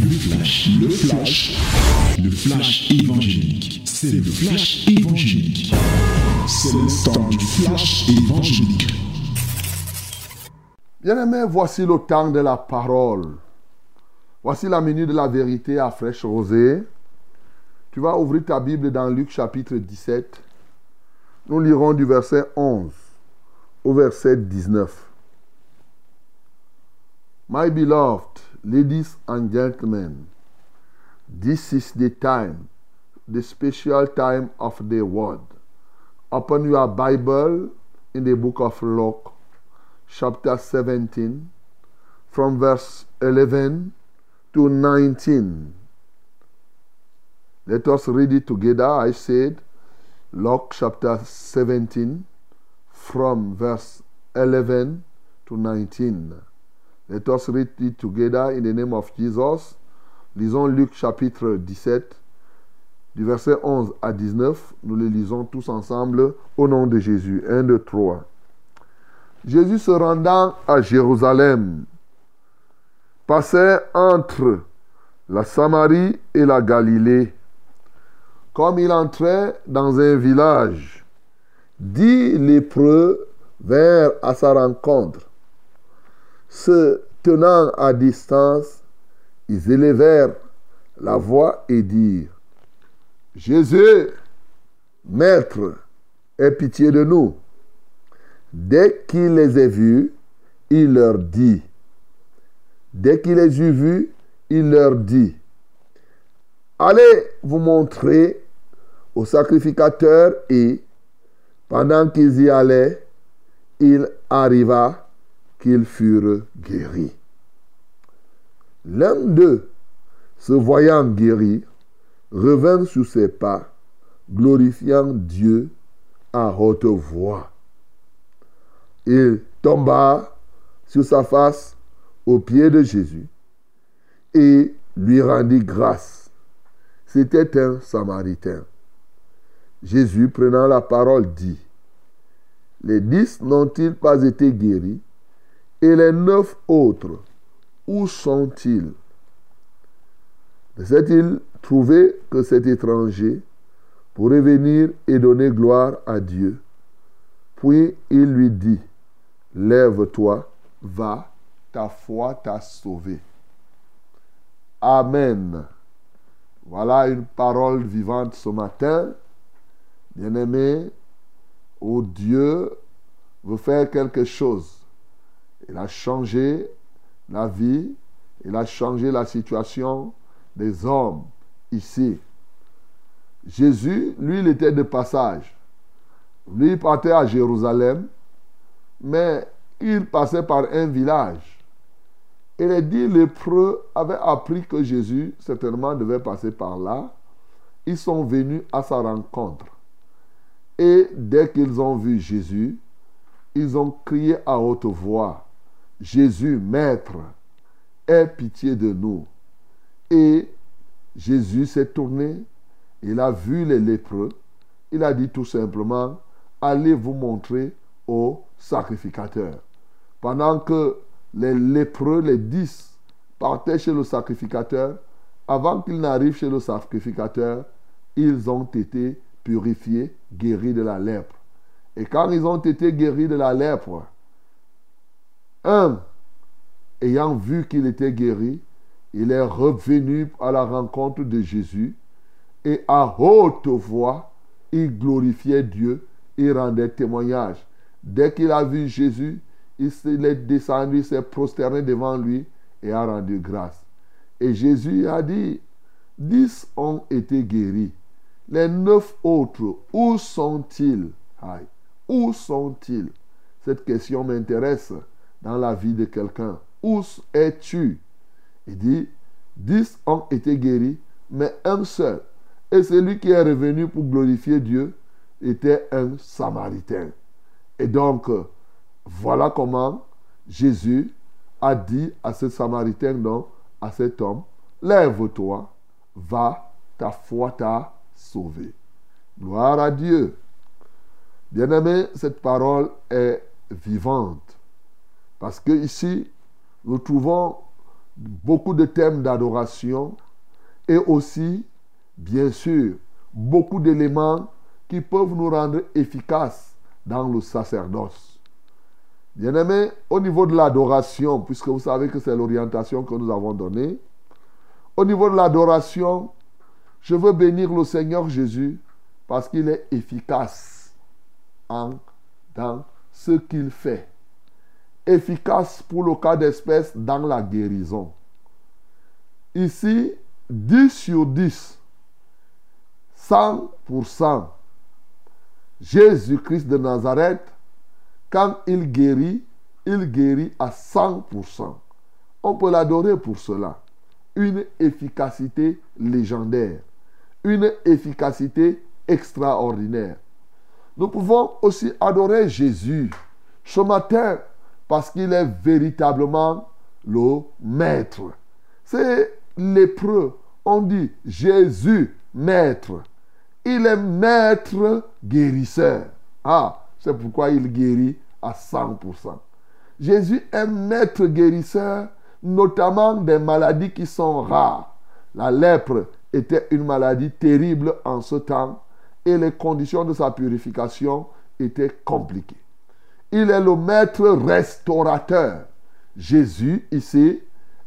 Le flash, le flash, le flash évangélique. C'est le flash évangélique. C'est le temps du flash évangélique. Bien-aimé, voici le temps de la parole. Voici la minute de la vérité à fraîche rosée. Tu vas ouvrir ta Bible dans Luc chapitre 17. Nous lirons du verset 11 au verset 19. My beloved, ladies and gentlemen, this is the time, the special time of the word. Open your Bible in the book of Luke, chapter 17, from verse 11 to 19. Let us read it together. I said, Luke chapter 17, from verse 11 to 19. Let us read it together in the name of Jesus. Lisons Luc chapitre 17, du verset 11 à 19. Nous le lisons tous ensemble au nom de Jésus. 1, 2, 3. Jésus se rendant à Jérusalem passait entre la Samarie et la Galilée. Comme il entrait dans un village, dix lépreux vinrent à sa rencontre. Se tenant à distance, ils élevèrent la voix et dirent, Jésus, Maître, aie pitié de nous. Dès qu'il les eut vus, il leur dit, Dès qu'il les eut vus, il leur dit, Allez vous montrer au sacrificateur et, pendant qu'ils y allaient, il arriva qu'ils furent guéris. L'un d'eux, se voyant guéri, revint sur ses pas, glorifiant Dieu à haute voix. Il tomba sur sa face aux pieds de Jésus et lui rendit grâce. C'était un Samaritain. Jésus, prenant la parole, dit, Les dix n'ont-ils pas été guéris? Et les neuf autres, où sont-ils? Ne s'est-il trouvé que cet étranger pourrait venir et donner gloire à Dieu Puis il lui dit, Lève-toi, va, ta foi t'a sauvé. Amen. Voilà une parole vivante ce matin. Bien-aimé, où Dieu veut faire quelque chose. Il a changé la vie, il a changé la situation des hommes ici. Jésus, lui, il était de passage. Lui, il partait à Jérusalem, mais il passait par un village. Et les dix lépreux avaient appris que Jésus certainement devait passer par là. Ils sont venus à sa rencontre. Et dès qu'ils ont vu Jésus, ils ont crié à haute voix, Jésus, Maître, aie pitié de nous. Et Jésus s'est tourné, il a vu les lépreux, il a dit tout simplement, allez vous montrer au sacrificateur. Pendant que les lépreux, les dix, partaient chez le sacrificateur, avant qu'ils n'arrivent chez le sacrificateur, ils ont été purifiés, guéris de la lèpre. Et quand ils ont été guéris de la lèpre, un, ayant vu qu'il était guéri, il est revenu à la rencontre de Jésus et à haute voix, il glorifiait Dieu, il rendait témoignage. Dès qu'il a vu Jésus, il est descendu, s'est prosterné devant lui et a rendu grâce. Et Jésus a dit, dix ont été guéris. Les neuf autres, où sont-ils? Où sont-ils? Cette question m'intéresse dans la vie de quelqu'un. Où es-tu? Il dit, dix ont été guéris, mais un seul. Et celui qui est revenu pour glorifier Dieu était un Samaritain. Et donc, voilà comment Jésus a dit à ce Samaritain, non, à cet homme, lève-toi, va, ta foi t'a sauvé. Gloire à Dieu. Bien-aimé, cette parole est vivante. Parce que ici, nous trouvons beaucoup de thèmes d'adoration et aussi, bien sûr, beaucoup d'éléments qui peuvent nous rendre efficaces dans le sacerdoce. Bien-aimés, au niveau de l'adoration, puisque vous savez que c'est l'orientation que nous avons donnée, au niveau de l'adoration, je veux bénir le Seigneur Jésus parce qu'il est efficace en, dans ce qu'il fait. Efficace pour le cas d'espèce dans la guérison. Ici, 10 sur 10, 100%. Jésus-Christ de Nazareth, quand il guérit, il guérit à 100%. On peut l'adorer pour cela. Une efficacité légendaire. Une efficacité extraordinaire. Nous pouvons aussi adorer Jésus ce matin parce qu'il est véritablement le maître. C'est lépreux. On dit Jésus, maître. Il est maître guérisseur. Ah, c'est pourquoi il guérit à 100%. Jésus est maître guérisseur, notamment des maladies qui sont rares. La lèpre était une maladie terrible en ce temps et les conditions de sa purification étaient compliquées. Il est le maître restaurateur. Jésus, ici,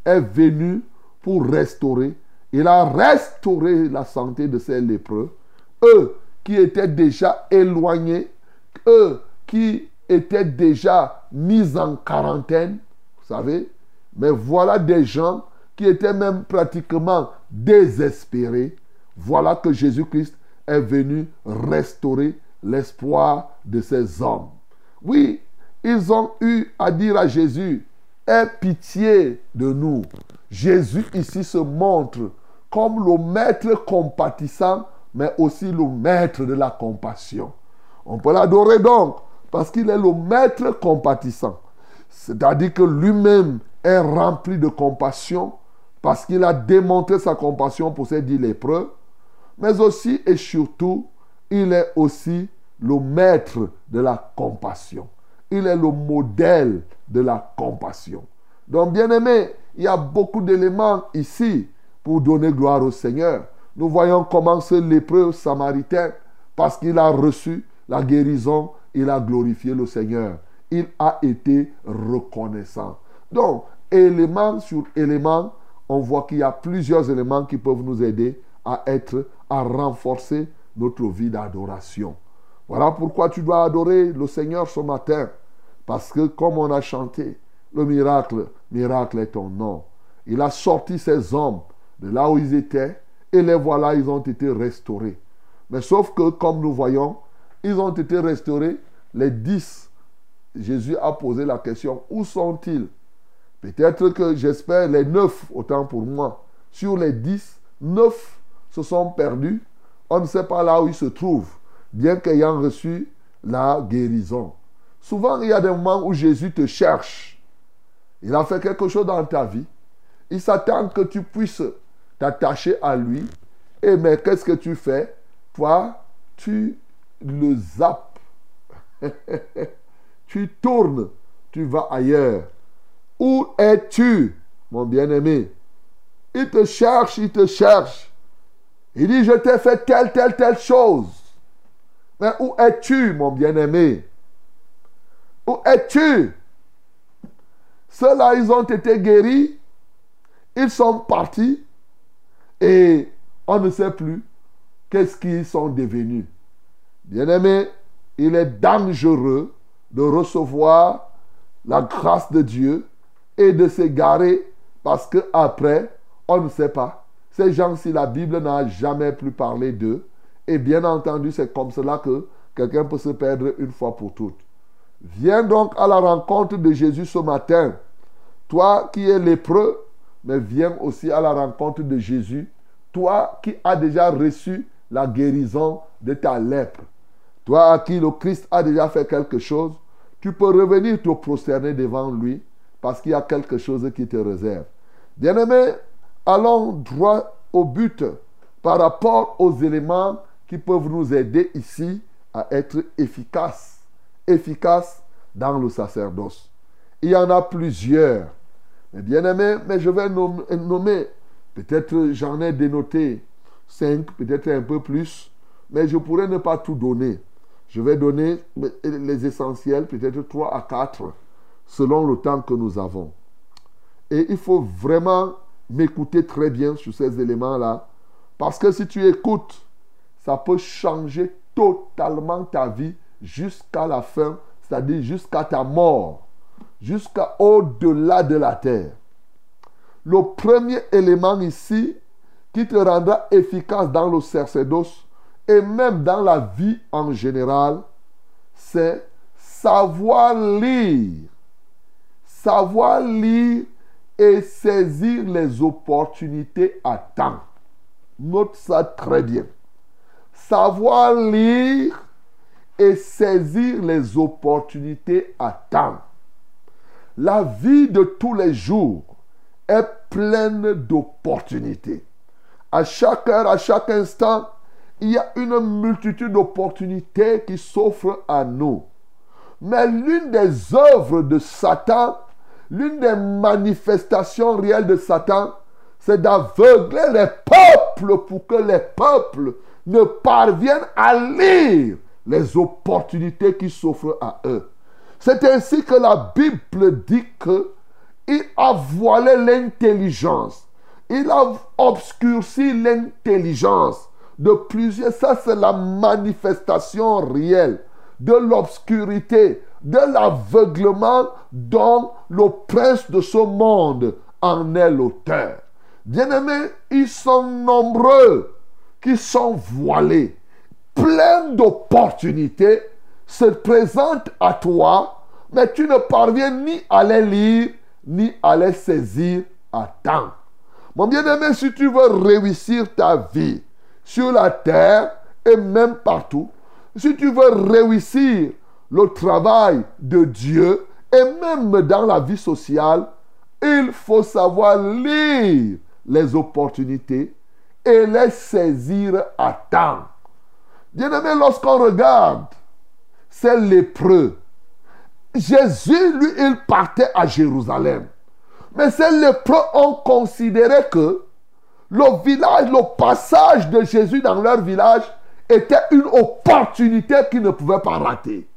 est venu pour restaurer. Il a restauré la santé de ces lépreux. Eux qui étaient déjà éloignés, eux qui étaient déjà mis en quarantaine, vous savez, mais voilà des gens qui étaient même pratiquement désespérés. Voilà que Jésus-Christ est venu restaurer l'espoir de ces hommes. Oui, ils ont eu à dire à Jésus, aie pitié de nous. Jésus ici se montre comme le maître compatissant, mais aussi le maître de la compassion. On peut l'adorer donc parce qu'il est le maître compatissant. C'est-à-dire que lui-même est rempli de compassion parce qu'il a démontré sa compassion pour ses dix lépreux mais aussi et surtout, il est aussi le maître de la compassion. Il est le modèle de la compassion. Donc, bien aimé, il y a beaucoup d'éléments ici pour donner gloire au Seigneur. Nous voyons comment ce lépreux samaritain, parce qu'il a reçu la guérison, il a glorifié le Seigneur. Il a été reconnaissant. Donc, élément sur élément, on voit qu'il y a plusieurs éléments qui peuvent nous aider à être à renforcer notre vie d'adoration. Voilà pourquoi tu dois adorer le Seigneur ce matin. Parce que comme on a chanté, le miracle, miracle est ton nom. Il a sorti ces hommes de là où ils étaient et les voilà, ils ont été restaurés. Mais sauf que, comme nous voyons, ils ont été restaurés, les dix. Jésus a posé la question, où sont-ils? Peut-être que j'espère les neuf, autant pour moi. Sur les dix, neuf se sont perdus. On ne sait pas là où ils se trouvent, bien qu'ayant reçu la guérison. Souvent, il y a des moments où Jésus te cherche. Il a fait quelque chose dans ta vie. Il s'attend que tu puisses t'attacher à lui. Et mais qu'est-ce que tu fais? Toi, tu le zappes. tu tournes. Tu vas ailleurs. Où es-tu, mon bien-aimé? Il te cherche, il te cherche. Il dit, je t'ai fait telle, telle, telle chose. Mais où es-tu, mon bien-aimé? Où es-tu? Ceux-là, ils ont été guéris. Ils sont partis. Et on ne sait plus qu'est-ce qu'ils sont devenus. Bien-aimé, il est dangereux de recevoir la grâce de Dieu et de s'égarer parce qu'après, on ne sait pas ces gens, si la Bible n'a jamais plus parlé d'eux, et bien entendu, c'est comme cela que quelqu'un peut se perdre une fois pour toutes. Viens donc à la rencontre de Jésus ce matin. Toi qui es lépreux, mais viens aussi à la rencontre de Jésus. Toi qui as déjà reçu la guérison de ta lèpre. Toi à qui le Christ a déjà fait quelque chose, tu peux revenir te prosterner devant lui parce qu'il y a quelque chose qui te réserve. Bien-aimé, allons droit au but par rapport aux éléments qui peuvent nous aider ici à être efficaces, efficaces dans le sacerdoce. Il y en a plusieurs, Mais bien aimé, mais je vais nommer, peut-être j'en ai dénoté 5, peut-être un peu plus, mais je pourrais ne pas tout donner. Je vais donner les essentiels, peut-être 3 à 4, selon le temps que nous avons. Et il faut vraiment m'écouter très bien sur ces éléments-là, parce que si tu écoutes, ça peut changer totalement ta vie jusqu'à la fin, c'est-à-dire jusqu'à ta mort, jusqu'à au-delà de la terre. Le premier élément ici qui te rendra efficace dans le sacerdoce et même dans la vie en général, c'est savoir lire. Savoir lire et saisir les opportunités à temps. Note ça très bien. Savoir lire et saisir les opportunités à temps. La vie de tous les jours est pleine d'opportunités. À chaque heure, à chaque instant, il y a une multitude d'opportunités qui s'offrent à nous. Mais l'une des œuvres de Satan, l'une des manifestations réelles de Satan, c'est d'aveugler les peuples pour que les peuples ne parviennent à lire les opportunités qui s'offrent à eux. C'est ainsi que la Bible dit que il a voilé l'intelligence. Il a obscurci l'intelligence de plusieurs. Ça, c'est la manifestation réelle de l'obscurité, de l'aveuglement dont le prince de ce monde en est l'auteur. Bien-aimés, ils sont nombreux qui sont voilés. Plein d'opportunités se présentent à toi, mais tu ne parviens ni à les lire, ni à les saisir à temps. Mon bien-aimé, si tu veux réussir ta vie sur la terre et même partout, si tu veux réussir le travail de Dieu et même dans la vie sociale, il faut savoir lire les opportunités et les saisir à temps. Bien-aimé, lorsqu'on regarde ces lépreux, Jésus, lui, il partait à Jérusalem. Mais ces lépreux ont considéré que le village, le passage de Jésus dans leur village était une opportunité qu'ils ne pouvaient pas rater.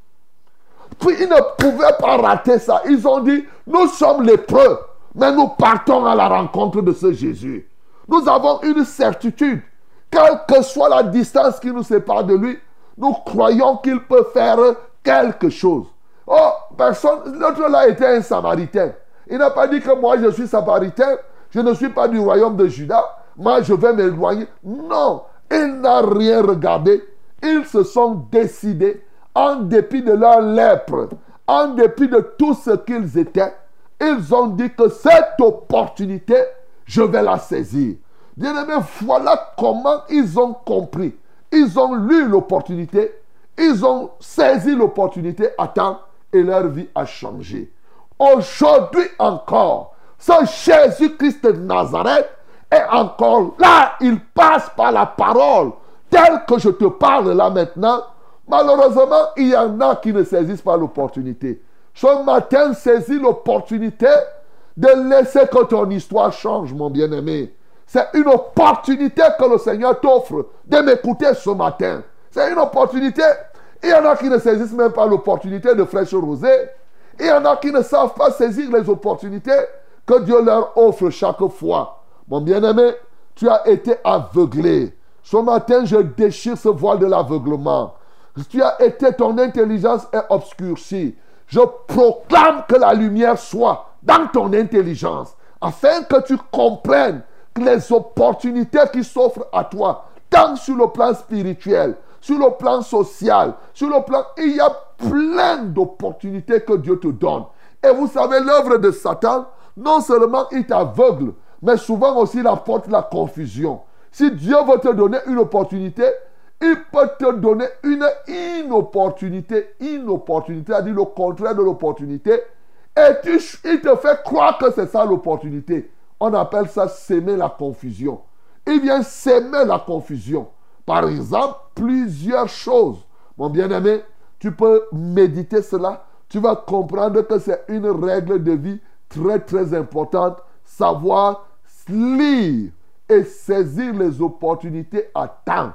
Puis ils ne pouvaient pas rater ça. Ils ont dit, nous sommes lépreux, mais nous partons à la rencontre de ce Jésus. Nous avons une certitude, quelle que soit la distance qui nous sépare de lui, nous croyons qu'il peut faire quelque chose. Oh, personne, l'autre là était un samaritain. Il n'a pas dit que moi je suis samaritain, je ne suis pas du royaume de Juda, moi je vais m'éloigner. Non, il n'a rien regardé. Ils se sont décidés, en dépit de leur lèpre, en dépit de tout ce qu'ils étaient, ils ont dit que cette opportunité, je vais la saisir. Bien aimé, voilà comment ils ont compris. Ils ont lu l'opportunité, ils ont saisi l'opportunité à temps et leur vie a changé. Aujourd'hui encore, ce Jésus-Christ de Nazareth est encore là. Il passe par la parole telle que je te parle là maintenant. Malheureusement, il y en a qui ne saisissent pas l'opportunité. Ce matin, saisis l'opportunité de laisser que ton histoire change, mon bien-aimé. C'est une opportunité que le Seigneur t'offre de m'écouter ce matin. C'est une opportunité. Il y en a qui ne saisissent même pas l'opportunité de fraîche rosée. Il y en a qui ne savent pas saisir les opportunités que Dieu leur offre chaque fois. Mon bien-aimé, tu as été aveuglé. Ce matin, je déchire ce voile de l'aveuglement. Tu as été, ton intelligence est obscurcie. Je proclame que la lumière soit dans ton intelligence, afin que tu comprennes les opportunités qui s'offrent à toi, tant sur le plan spirituel, sur le plan social, sur le plan... Il y a plein d'opportunités que Dieu te donne. Et vous savez, l'œuvre de Satan, non seulement il t'aveugle, mais souvent aussi il apporte la confusion. Si Dieu veut te donner une opportunité, il peut te donner une inopportunité. Inopportunité, c'est-à-dire le contraire de l'opportunité. Et tu, il te fait croire que c'est ça l'opportunité. On appelle ça s'aimer la confusion. Il vient s'aimer la confusion. Par exemple, plusieurs choses. Mon bien-aimé, tu peux méditer cela. Tu vas comprendre que c'est une règle de vie très très importante, savoir lire et saisir les opportunités à temps.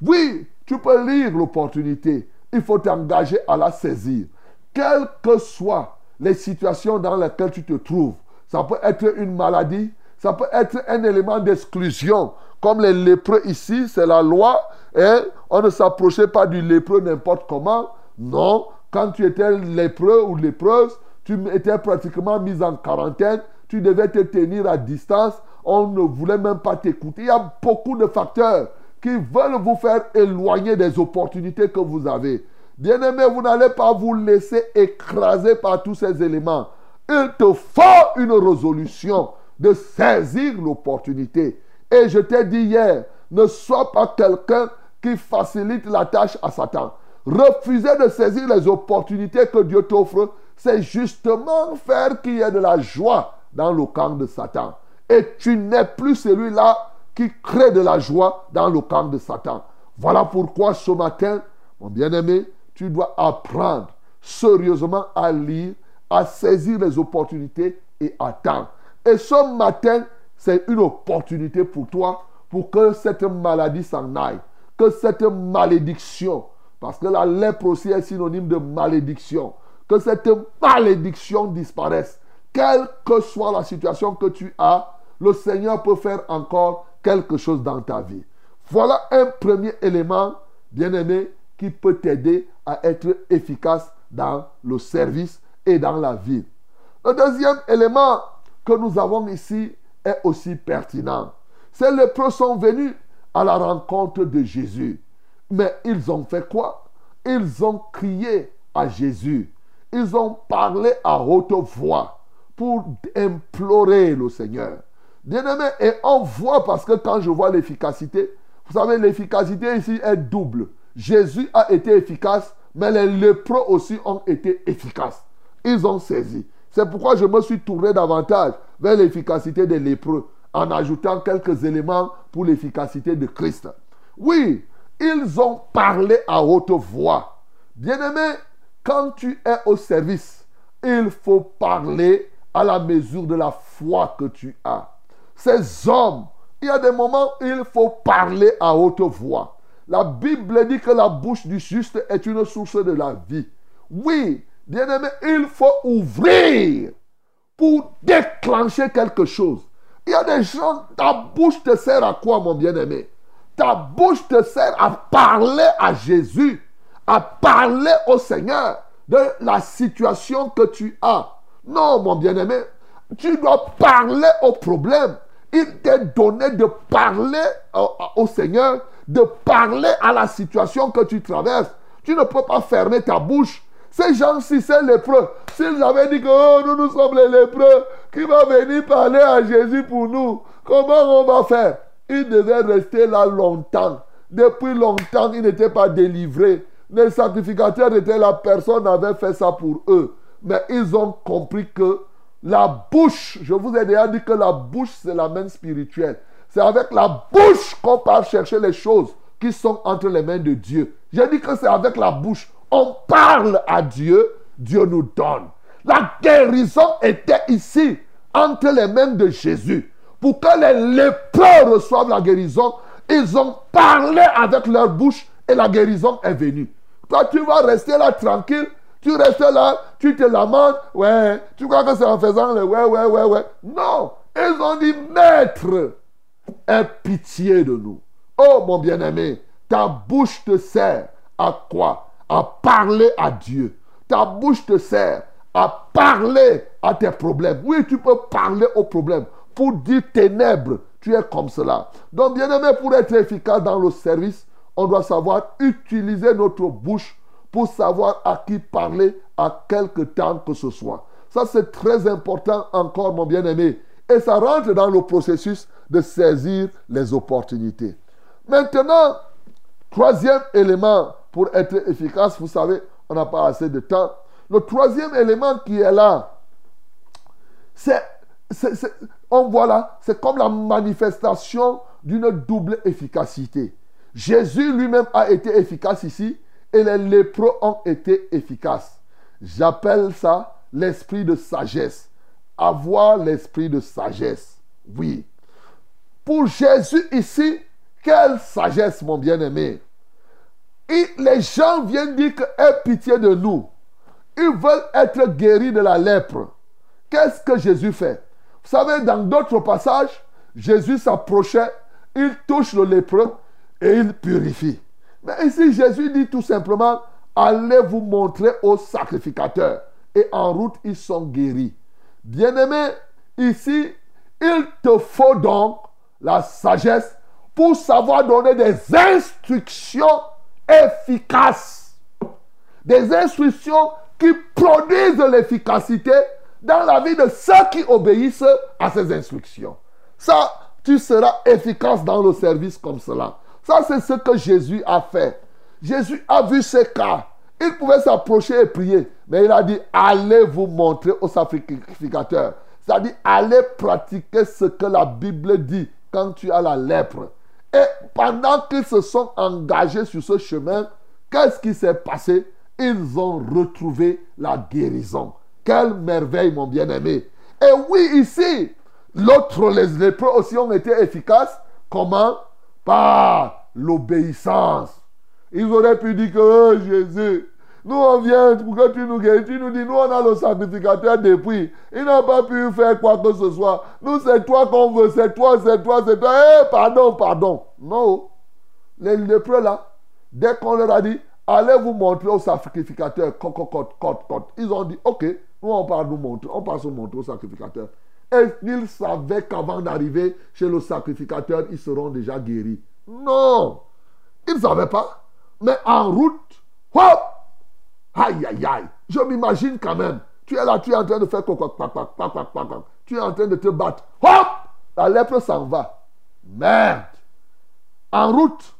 Oui, tu peux lire l'opportunité, il faut t'engager à la saisir. Quelles que soient les situations dans lesquelles tu te trouves, ça peut être une maladie, ça peut être un élément d'exclusion. Comme les lépreux ici, c'est la loi. Et hein. on ne s'approchait pas du lépreux n'importe comment. Non, quand tu étais lépreux ou lépreuse, tu étais pratiquement mis en quarantaine. Tu devais te tenir à distance. On ne voulait même pas t'écouter. Il y a beaucoup de facteurs qui veulent vous faire éloigner des opportunités que vous avez. Bien-aimé, vous n'allez pas vous laisser écraser par tous ces éléments. Il te faut une résolution de saisir l'opportunité. Et je t'ai dit hier, ne sois pas quelqu'un qui facilite la tâche à Satan. Refuser de saisir les opportunités que Dieu t'offre, c'est justement faire qu'il y ait de la joie dans le camp de Satan. Et tu n'es plus celui-là qui crée de la joie dans le camp de Satan. Voilà pourquoi ce matin, mon bien-aimé, tu dois apprendre sérieusement à lire, à saisir les opportunités et attendre. Et ce matin, c'est une opportunité pour toi pour que cette maladie s'en aille, que cette malédiction, parce que la lèpre aussi est synonyme de malédiction, que cette malédiction disparaisse. Quelle que soit la situation que tu as, le Seigneur peut faire encore quelque chose dans ta vie. Voilà un premier élément, bien-aimé, qui peut t'aider à être efficace dans le service et dans la vie. Le deuxième élément que nous avons ici est aussi pertinent. Ces lépreux sont venus à la rencontre de Jésus. Mais ils ont fait quoi? Ils ont crié à Jésus. Ils ont parlé à haute voix pour implorer le Seigneur. Bien-aimé, et on voit parce que quand je vois l'efficacité, vous savez, l'efficacité ici est double. Jésus a été efficace, mais les lépreux aussi ont été efficaces. Ils ont saisi. C'est pourquoi je me suis tourné davantage vers l'efficacité des lépreux en ajoutant quelques éléments pour l'efficacité de Christ. Oui, ils ont parlé à haute voix. Bien-aimé, quand tu es au service, il faut parler à la mesure de la foi que tu as. Ces hommes, il y a des moments où il faut parler à haute voix. La Bible dit que la bouche du juste est une source de la vie. Oui, Bien-aimé, il faut ouvrir pour déclencher quelque chose. Il y a des gens, ta bouche te sert à quoi, mon bien-aimé? Ta bouche te sert à parler à Jésus, à parler au Seigneur de la situation que tu as. Non, mon bien-aimé, tu dois parler au problème. Il t'est donné de parler au, au, Seigneur, de parler à la situation que tu traverses. Tu ne peux pas fermer ta bouche ces gens-ci, c'est lépreux. S'ils avaient dit que oh, nous, nous sommes les lépreux, qui va venir parler à Jésus pour nous, comment on va faire? Ils devaient rester là longtemps. Depuis longtemps, ils n'étaient pas délivrés. Les sacrificateurs étaient là, personne n'avait fait ça pour eux. Mais ils ont compris que la bouche, je vous ai déjà dit que la bouche, c'est la main spirituelle. C'est avec la bouche qu'on part chercher les choses qui sont entre les mains de Dieu. J'ai dit que c'est avec la bouche on parle à Dieu, Dieu nous donne. La guérison était ici, entre les mains de Jésus. Pour que les lépreux reçoivent la guérison, ils ont parlé avec leur bouche et la guérison est venue. Toi, tu vas rester là tranquille. Tu restes là, tu te lamentes. Ouais, tu crois que c'est en faisant le ouais, ouais, ouais, ouais. Non, ils ont dit, maître, aie pitié de nous. Oh, mon bien-aimé, ta bouche te sert à quoi? À parler à Dieu. Ta bouche te sert à parler à tes problèmes. Oui, tu peux parler aux problèmes. Pour dire ténèbres, tu es comme cela. Donc, bien aimé, pour être efficace dans le service, on doit savoir utiliser notre bouche pour savoir à qui parler à quelque temps que ce soit. Ça, c'est très important encore, mon bien-aimé. Et ça rentre dans le processus de saisir les opportunités. Maintenant, troisième élément pour être efficace, vous savez, on n'a pas assez de temps. Le troisième élément qui est là, c'est, on voit là, c'est comme la manifestation d'une double efficacité. Jésus lui-même a été efficace ici et les lépreux ont été efficaces. J'appelle ça l'esprit de sagesse. avoir l'esprit de sagesse. Oui. Pour Jésus ici, quelle sagesse, mon bien-aimé. Les gens viennent dire que pitié de nous. Ils veulent être guéris de la lèpre. Qu'est-ce que Jésus fait? Vous savez, dans d'autres passages, Jésus s'approchait, il touche le lépreux et il purifie. Mais ici, Jésus dit tout simplement, allez vous montrer aux sacrificateurs. Et en route, ils sont guéris. Bien-aimé, ici, il te faut donc la sagesse pour savoir donner des instructions efficaces. Des instructions qui produisent l'efficacité dans la vie de ceux qui obéissent à ces instructions. Ça, tu seras efficace dans le service comme cela. Ça, c'est ce que Jésus a fait. Jésus a vu ces cas. Il pouvait s'approcher et prier, mais il a dit, allez vous montrer aux sacrificateurs. C'est-à-dire, allez pratiquer ce que la Bible dit quand tu as la lèpre. Et pendant qu'ils se sont engagés sur ce chemin, qu'est-ce qui s'est passé? Ils ont retrouvé la guérison. Quelle merveille, mon bien-aimé. Et oui, ici, l'autre, les lépreux aussi ont été efficaces. Comment? Par l'obéissance. Ils auraient pu dire que oh, Jésus, nous on vient pour que tu nous guérisses. Tu nous dis, nous on a le sacrificateur depuis. Il n'a pas pu faire quoi que ce soit. Nous c'est toi qu'on veut, c'est toi, c'est toi, c'est toi. Eh, pardon, pardon. Non. Les lépreux là, dès qu'on leur a dit, allez vous montrer au sacrificateur, ils ont dit, ok, nous on part nous montrer, on passe nous montrer au sacrificateur. Et ils savaient qu'avant d'arriver chez le sacrificateur, ils seront déjà guéris. Non. Ils ne savaient pas. Mais en route, hop, aïe, aïe, aïe. Je m'imagine quand même. Tu es là, tu es en train de faire quoi, Tu es en train de te battre. Hop, la lèpre s'en va. Merde. En route.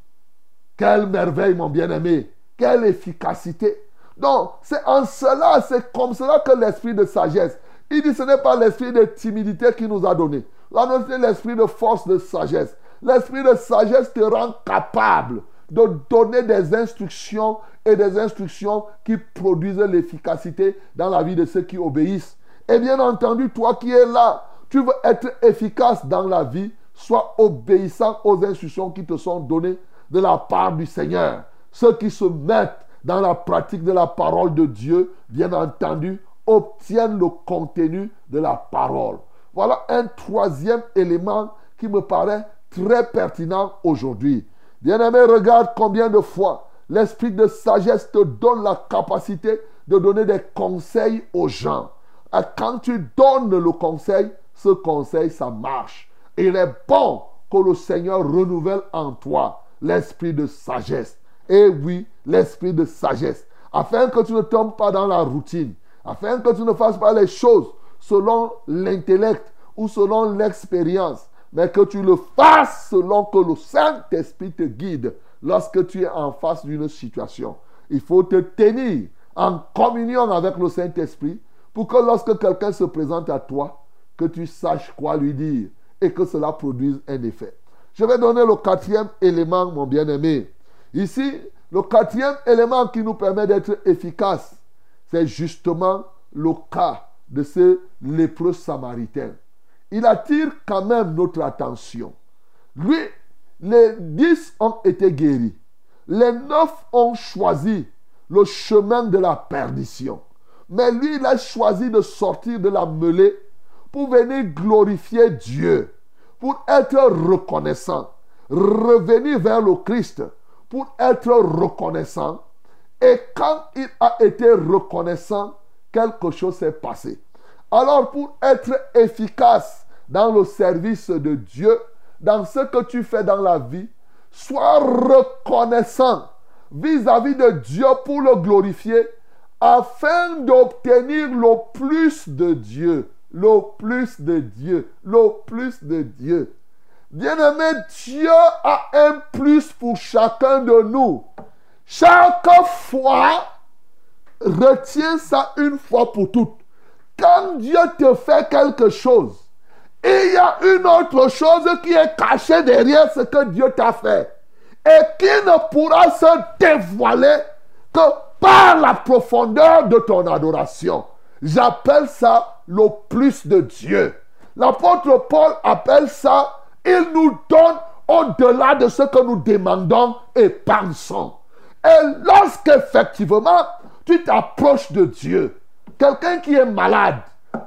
Quelle merveille, mon bien-aimé. Quelle efficacité. Donc, c'est en cela, c'est comme cela que l'esprit de sagesse. Il dit ce n'est pas l'esprit de timidité qui nous a donné. Là, c'est l'esprit de force, de sagesse. L'esprit de sagesse te rend capable de donner des instructions et des instructions qui produisent l'efficacité dans la vie de ceux qui obéissent. Et bien entendu, toi qui es là, tu veux être efficace dans la vie, sois obéissant aux instructions qui te sont données de la part du Seigneur. Ceux qui se mettent dans la pratique de la parole de Dieu, bien entendu, obtiennent le contenu de la parole. Voilà un troisième élément qui me paraît très pertinent aujourd'hui. Bien-aimé, regarde combien de fois l'esprit de sagesse te donne la capacité de donner des conseils aux gens. Et quand tu donnes le conseil, ce conseil, ça marche. il est bon que le Seigneur renouvelle en toi l'esprit de sagesse. Et oui, l'esprit de sagesse. Afin que tu ne tombes pas dans la routine. Afin que tu ne fasses pas les choses selon l'intellect ou selon l'expérience mais que tu le fasses selon que le Saint-Esprit te guide lorsque tu es en face d'une situation. Il faut te tenir en communion avec le Saint-Esprit pour que lorsque quelqu'un se présente à toi, que tu saches quoi lui dire et que cela produise un effet. Je vais donner le quatrième élément, mon bien-aimé. Ici, le quatrième élément qui nous permet d'être efficace, c'est justement le cas de ce lépreux samaritain il attire quand même notre attention. Lui, les dix ont été guéris. Les neuf ont choisi le chemin de la perdition. Mais lui, il a choisi de sortir de la mêlée pour venir glorifier Dieu, pour être reconnaissant, revenir vers le Christ, pour être reconnaissant. Et quand il a été reconnaissant, quelque chose s'est passé. Alors pour être efficace dans le service de Dieu, dans ce que tu fais dans la vie, sois reconnaissant vis-à-vis de Dieu pour le glorifier, afin d'obtenir le plus de Dieu. Le plus de Dieu. Le plus de Dieu. Bien-aimé, Dieu a un plus pour chacun de nous. Chaque fois, retiens ça une fois pour toutes. Quand Dieu te fait quelque chose, il y a une autre chose qui est cachée derrière ce que Dieu t'a fait et qui ne pourra se dévoiler que par la profondeur de ton adoration. J'appelle ça le plus de Dieu. L'apôtre Paul appelle ça, il nous donne au-delà de ce que nous demandons et pensons. Et lorsqu'effectivement, tu t'approches de Dieu, quelqu'un qui est malade,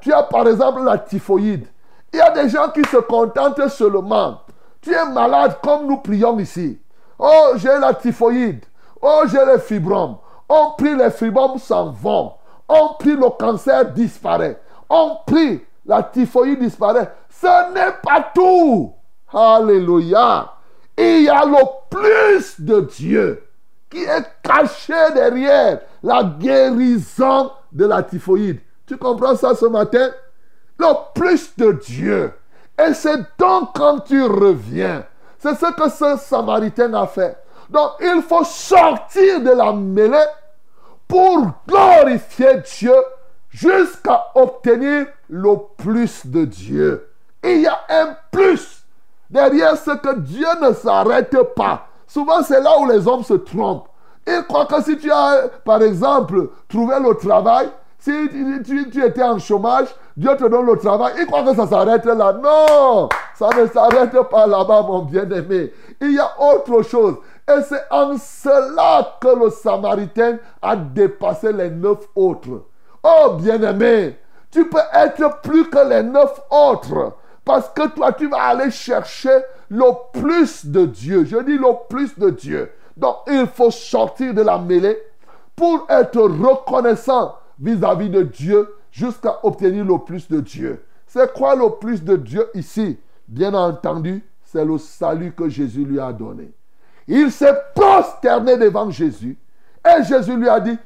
tu as par exemple la typhoïde, il y a des gens qui se contentent seulement. Tu es malade comme nous prions ici. Oh, j'ai la typhoïde. Oh, j'ai les fibromes. On prie, les fibromes s'en vont. On prie, le cancer disparaît. On prie, la typhoïde disparaît. Ce n'est pas tout. Alléluia. Il y a le plus de Dieu qui est caché derrière la guérison de la typhoïde. Tu comprends ça ce matin? Le plus de Dieu. Et c'est donc quand tu reviens. C'est ce que ce Samaritain a fait. Donc il faut sortir de la mêlée pour glorifier Dieu jusqu'à obtenir le plus de Dieu. Il y a un plus derrière ce que Dieu ne s'arrête pas. Souvent, c'est là où les hommes se trompent. Ils croient que si tu as, par exemple, trouvé le travail, si tu, étais en chômage, Dieu te donne le travail. Ils croient que ça s'arrête là. Non, ça ne s'arrête pas là-bas, mon bien-aimé. Il y a autre chose. Et c'est en cela que le Samaritain a dépassé les neuf autres. Oh bien-aimé, tu peux être plus que les neuf autres. Parce que toi, tu vas aller chercher le plus de Dieu. Je dis le plus de Dieu. Donc, il faut sortir de la mêlée pour être reconnaissant vis-à-vis de Dieu jusqu'à obtenir le plus de Dieu. C'est quoi le plus de Dieu ici? Bien entendu, c'est le salut que Jésus lui a donné. Il s'est prosterné devant Jésus et Jésus lui a dit,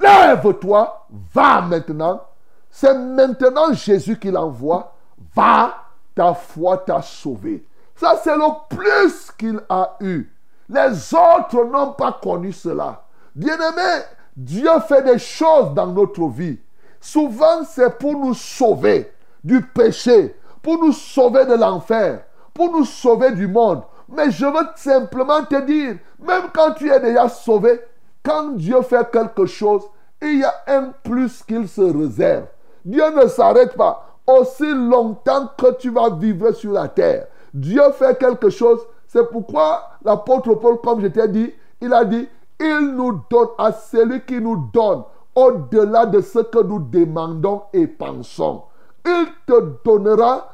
lève-toi, va maintenant. C'est maintenant Jésus qui l'envoie. Va, ta foi t'a sauvé. Ça, c'est le plus qu'il a eu. Les autres n'ont pas connu cela. Bien-aimé, Dieu fait des choses dans notre vie. Souvent, c'est pour nous sauver du péché, pour nous sauver de l'enfer, pour nous sauver du monde. Mais je veux simplement te dire, même quand tu es déjà sauvé, quand Dieu fait quelque chose, il y a un plus qu'il se réserve. Dieu ne s'arrête pas aussi longtemps que tu vas vivre sur la terre. Dieu fait quelque chose. C'est pourquoi l'apôtre Paul, comme je t'ai dit, il a dit, il nous donne à celui qui nous donne au-delà de ce que nous demandons et pensons. Il te donnera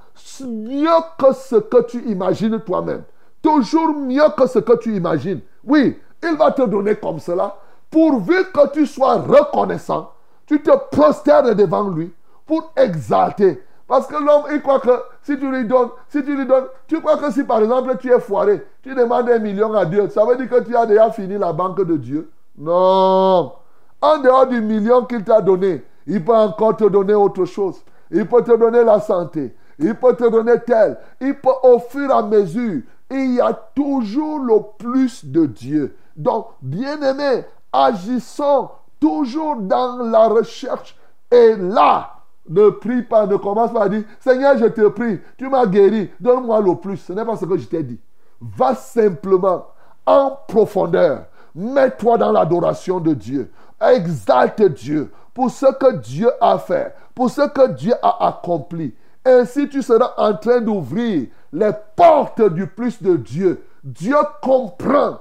mieux que ce que tu imagines toi-même. Toujours mieux que ce que tu imagines. Oui, il va te donner comme cela, pourvu que tu sois reconnaissant. Tu te prosternes devant lui pour exalter. Parce que l'homme, il croit que si tu lui donnes, si tu lui donnes, tu crois que si par exemple tu es foiré, tu demandes un million à Dieu, ça veut dire que tu as déjà fini la banque de Dieu? Non. En dehors du million qu'il t'a donné, il peut encore te donner autre chose. Il peut te donner la santé. Il peut te donner tel. Il peut au fur et à mesure. Il y a toujours le plus de Dieu. Donc, bien-aimés, agissons toujours dans la recherche. Et là, ne prie pas, ne commence pas à dire, Seigneur, je te prie, tu m'as guéri, donne-moi le plus. Ce n'est pas ce que je t'ai dit. Va simplement en profondeur. Mets-toi dans l'adoration de Dieu. Exalte Dieu pour ce que Dieu a fait, pour ce que Dieu a accompli. Ainsi, tu seras en train d'ouvrir les portes du plus de Dieu. Dieu comprend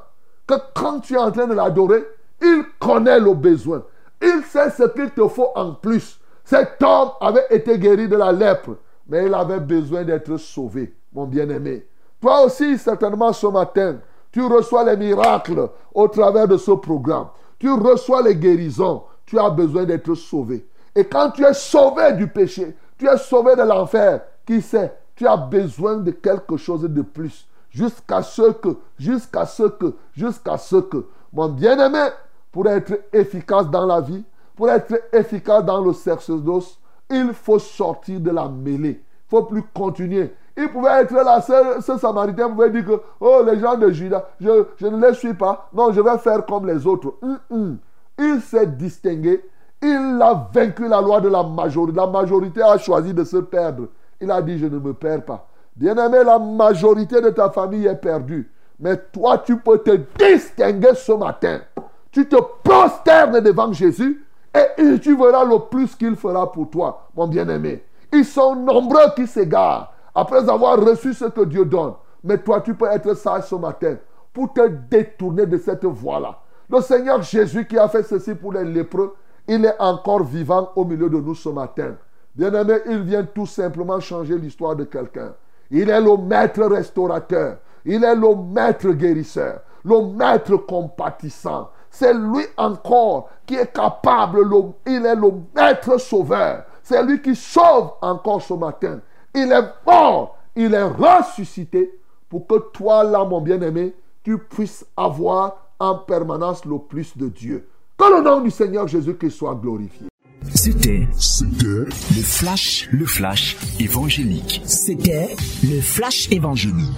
que quand tu es en train de l'adorer, il connaît le besoin. Il sait ce qu'il te faut en plus. Cet homme avait été guéri de la lèpre, mais il avait besoin d'être sauvé, mon bien-aimé. Toi aussi, certainement ce matin, tu reçois les miracles au travers de ce programme. Tu reçois les guérisons. Tu as besoin d'être sauvé. Et quand tu es sauvé du péché, tu es sauvé de l'enfer, qui sait, tu as besoin de quelque chose de plus. Jusqu'à ce que, jusqu'à ce que, jusqu'à ce que, mon bien-aimé, pour être efficace dans la vie, pour être efficace dans le sacerdoce, il faut sortir de la mêlée. Il ne faut plus continuer. Il pouvait être là, ce, ce, samaritain pouvait dire que, oh, les gens de Judas, je, ne les suis pas. Non, je vais faire comme les autres. Hum, hum. Il s'est distingué. Il a vaincu la loi de la majorité. La majorité a choisi de se perdre. Il a dit, je ne me perds pas. Bien-aimé, la majorité de ta famille est perdue. Mais toi, tu peux te distinguer ce matin. Tu te prosternes devant Jésus et tu verras le plus qu'il fera pour toi, mon bien-aimé. Ils sont nombreux qui s'égarent après avoir reçu ce que Dieu donne. Mais toi, tu peux être sage ce matin pour te détourner de cette voie-là. Le Seigneur Jésus qui a fait ceci pour les lépreux, il est encore vivant au milieu de nous ce matin. Bien-aimé, il vient tout simplement changer l'histoire de quelqu'un. Il est le maître restaurateur. Il est le maître guérisseur. Le maître compatissant. C'est lui encore qui est capable. il est le maître sauveur. C'est lui qui sauve encore ce matin. Il est mort. Il est ressuscité pour que toi, là, mon bien-aimé, tu puisses avoir en permanence le plus de Dieu. Que le nom du Seigneur Jésus-Christ soit glorifié. C'était, c'était le flash, le flash évangélique. C'était le flash évangélique.